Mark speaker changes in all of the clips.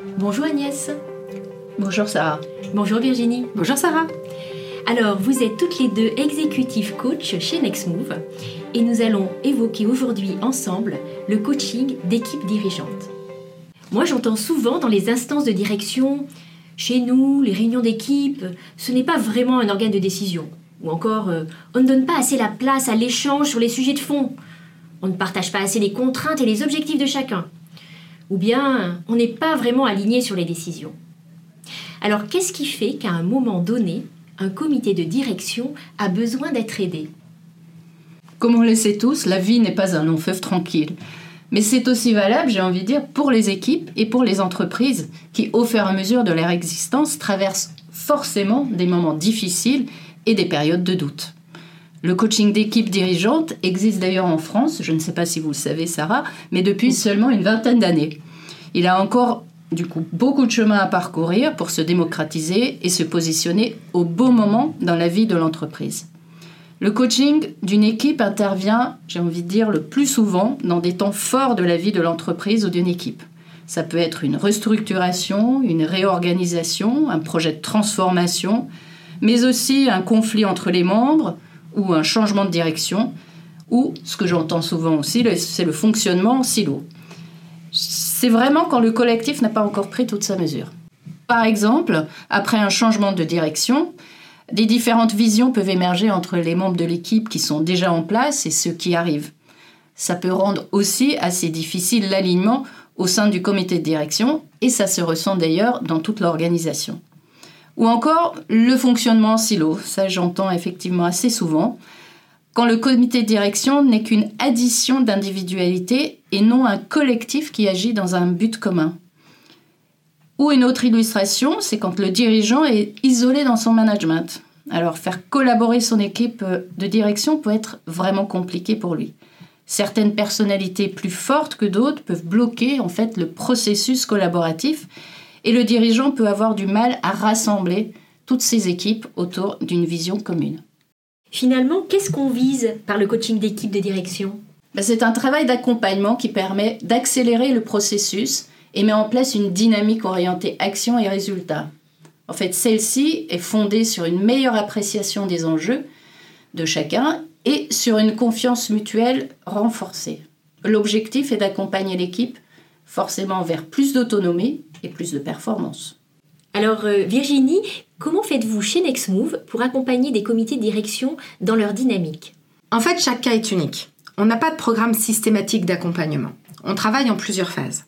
Speaker 1: Bonjour Agnès.
Speaker 2: Bonjour Sarah.
Speaker 1: Bonjour Virginie.
Speaker 3: Bonjour Sarah.
Speaker 1: Alors, vous êtes toutes les deux exécutifs coach chez Nextmove et nous allons évoquer aujourd'hui ensemble le coaching d'équipe dirigeante. Moi, j'entends souvent dans les instances de direction, chez nous, les réunions d'équipe, ce n'est pas vraiment un organe de décision. Ou encore, euh, on ne donne pas assez la place à l'échange sur les sujets de fond. On ne partage pas assez les contraintes et les objectifs de chacun. Ou bien, on n'est pas vraiment aligné sur les décisions. Alors, qu'est-ce qui fait qu'à un moment donné, un comité de direction a besoin d'être aidé?
Speaker 2: Comme on le sait tous, la vie n'est pas un long feu tranquille. Mais c'est aussi valable, j'ai envie de dire, pour les équipes et pour les entreprises qui, au fur et à mesure de leur existence, traversent forcément des moments difficiles et des périodes de doute. Le coaching d'équipe dirigeante existe d'ailleurs en France, je ne sais pas si vous le savez Sarah, mais depuis seulement une vingtaine d'années. Il a encore du coup beaucoup de chemin à parcourir pour se démocratiser et se positionner au bon moment dans la vie de l'entreprise. Le coaching d'une équipe intervient, j'ai envie de dire, le plus souvent dans des temps forts de la vie de l'entreprise ou d'une équipe. Ça peut être une restructuration, une réorganisation, un projet de transformation, mais aussi un conflit entre les membres ou un changement de direction, ou ce que j'entends souvent aussi, c'est le fonctionnement en silo c'est vraiment quand le collectif n'a pas encore pris toute sa mesure. Par exemple, après un changement de direction, des différentes visions peuvent émerger entre les membres de l'équipe qui sont déjà en place et ceux qui arrivent. Ça peut rendre aussi assez difficile l'alignement au sein du comité de direction et ça se ressent d'ailleurs dans toute l'organisation. Ou encore le fonctionnement en silo, ça j'entends effectivement assez souvent quand le comité de direction n'est qu'une addition d'individualités et non un collectif qui agit dans un but commun. Ou une autre illustration, c'est quand le dirigeant est isolé dans son management. Alors faire collaborer son équipe de direction peut être vraiment compliqué pour lui. Certaines personnalités plus fortes que d'autres peuvent bloquer en fait le processus collaboratif et le dirigeant peut avoir du mal à rassembler toutes ses équipes autour d'une vision commune.
Speaker 1: Finalement, qu'est-ce qu'on vise par le coaching d'équipe de direction?
Speaker 2: Ben, C'est un travail d'accompagnement qui permet d'accélérer le processus et met en place une dynamique orientée action et résultat. En fait, celle-ci est fondée sur une meilleure appréciation des enjeux de chacun et sur une confiance mutuelle renforcée. L'objectif est d'accompagner l'équipe forcément vers plus d'autonomie et plus de performance.
Speaker 1: Alors euh, Virginie, comment faites-vous chez Nextmove pour accompagner des comités de direction dans leur dynamique?
Speaker 3: En fait, chaque cas est unique. On n'a pas de programme systématique d'accompagnement. On travaille en plusieurs phases.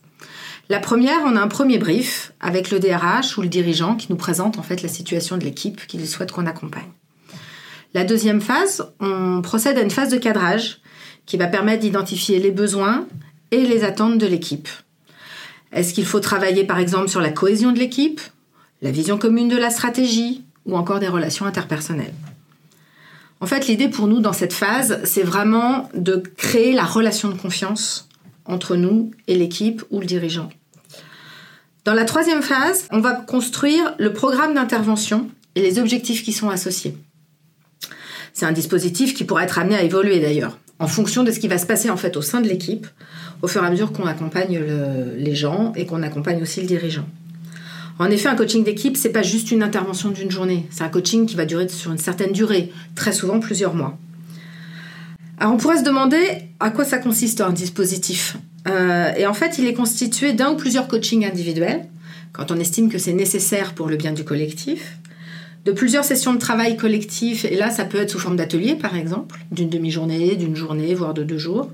Speaker 3: La première, on a un premier brief avec le DRH ou le dirigeant qui nous présente en fait la situation de l'équipe qu'il souhaite qu'on accompagne. La deuxième phase, on procède à une phase de cadrage qui va permettre d'identifier les besoins et les attentes de l'équipe. Est-ce qu'il faut travailler par exemple sur la cohésion de l'équipe, la vision commune de la stratégie ou encore des relations interpersonnelles? En fait, l'idée pour nous dans cette phase, c'est vraiment de créer la relation de confiance entre nous et l'équipe ou le dirigeant. Dans la troisième phase, on va construire le programme d'intervention et les objectifs qui sont associés. C'est un dispositif qui pourra être amené à évoluer d'ailleurs, en fonction de ce qui va se passer en fait au sein de l'équipe, au fur et à mesure qu'on accompagne les gens et qu'on accompagne aussi le dirigeant. En effet, un coaching d'équipe, c'est pas juste une intervention d'une journée. C'est un coaching qui va durer sur une certaine durée, très souvent plusieurs mois. Alors on pourrait se demander à quoi ça consiste un dispositif. Euh, et en fait, il est constitué d'un ou plusieurs coachings individuels, quand on estime que c'est nécessaire pour le bien du collectif, de plusieurs sessions de travail collectif, et là ça peut être sous forme d'atelier par exemple, d'une demi-journée, d'une journée, voire de deux jours,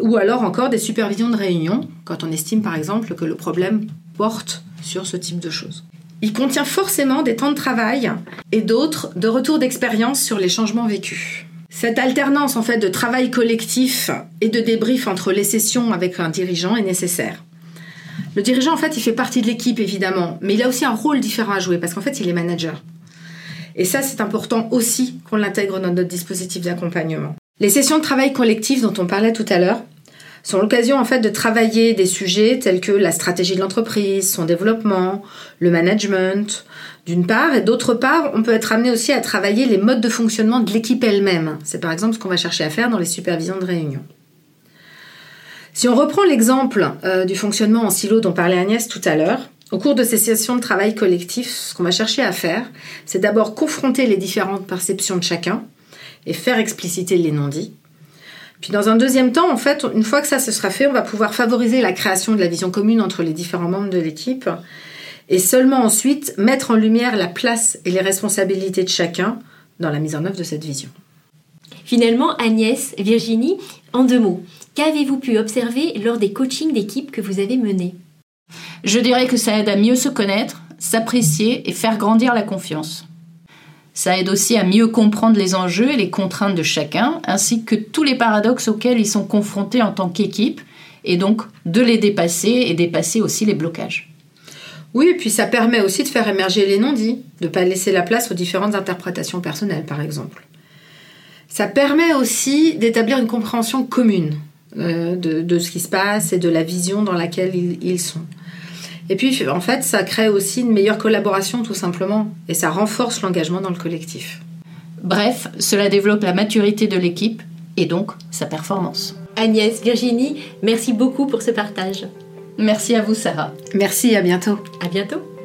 Speaker 3: ou alors encore des supervisions de réunion, quand on estime par exemple que le problème porte sur ce type de choses. Il contient forcément des temps de travail et d'autres de retour d'expérience sur les changements vécus. Cette alternance en fait de travail collectif et de débrief entre les sessions avec un dirigeant est nécessaire. Le dirigeant en fait il fait partie de l'équipe évidemment, mais il a aussi un rôle différent à jouer parce qu'en fait il est manager. Et ça c'est important aussi qu'on l'intègre dans notre dispositif d'accompagnement. Les sessions de travail collectif dont on parlait tout à l'heure, sont l'occasion en fait de travailler des sujets tels que la stratégie de l'entreprise, son développement, le management, d'une part, et d'autre part, on peut être amené aussi à travailler les modes de fonctionnement de l'équipe elle-même. C'est par exemple ce qu'on va chercher à faire dans les supervisions de réunion. Si on reprend l'exemple euh, du fonctionnement en silo dont parlait Agnès tout à l'heure, au cours de ces sessions de travail collectif, ce qu'on va chercher à faire, c'est d'abord confronter les différentes perceptions de chacun et faire expliciter les non-dits. Puis dans un deuxième temps, en fait, une fois que ça se sera fait, on va pouvoir favoriser la création de la vision commune entre les différents membres de l'équipe et seulement ensuite mettre en lumière la place et les responsabilités de chacun dans la mise en œuvre de cette vision.
Speaker 1: Finalement, Agnès, Virginie, en deux mots, qu'avez-vous pu observer lors des coachings d'équipe que vous avez menés?
Speaker 2: Je dirais que ça aide à mieux se connaître, s'apprécier et faire grandir la confiance. Ça aide aussi à mieux comprendre les enjeux et les contraintes de chacun, ainsi que tous les paradoxes auxquels ils sont confrontés en tant qu'équipe, et donc de les dépasser et dépasser aussi les blocages.
Speaker 3: Oui, et puis ça permet aussi de faire émerger les non-dits, de ne pas laisser la place aux différentes interprétations personnelles, par exemple. Ça permet aussi d'établir une compréhension commune euh, de, ce qui se passe et de la vision dans laquelle ils sont. Et puis, en fait, ça crée aussi une meilleure collaboration, tout simplement, et ça renforce l'engagement dans le collectif.
Speaker 2: Bref, cela développe la maturité de l'équipe et donc sa performance.
Speaker 1: Agnès, Virginie, merci beaucoup pour ce partage.
Speaker 2: Merci à vous, Sarah.
Speaker 3: Merci, à bientôt.
Speaker 1: À bientôt.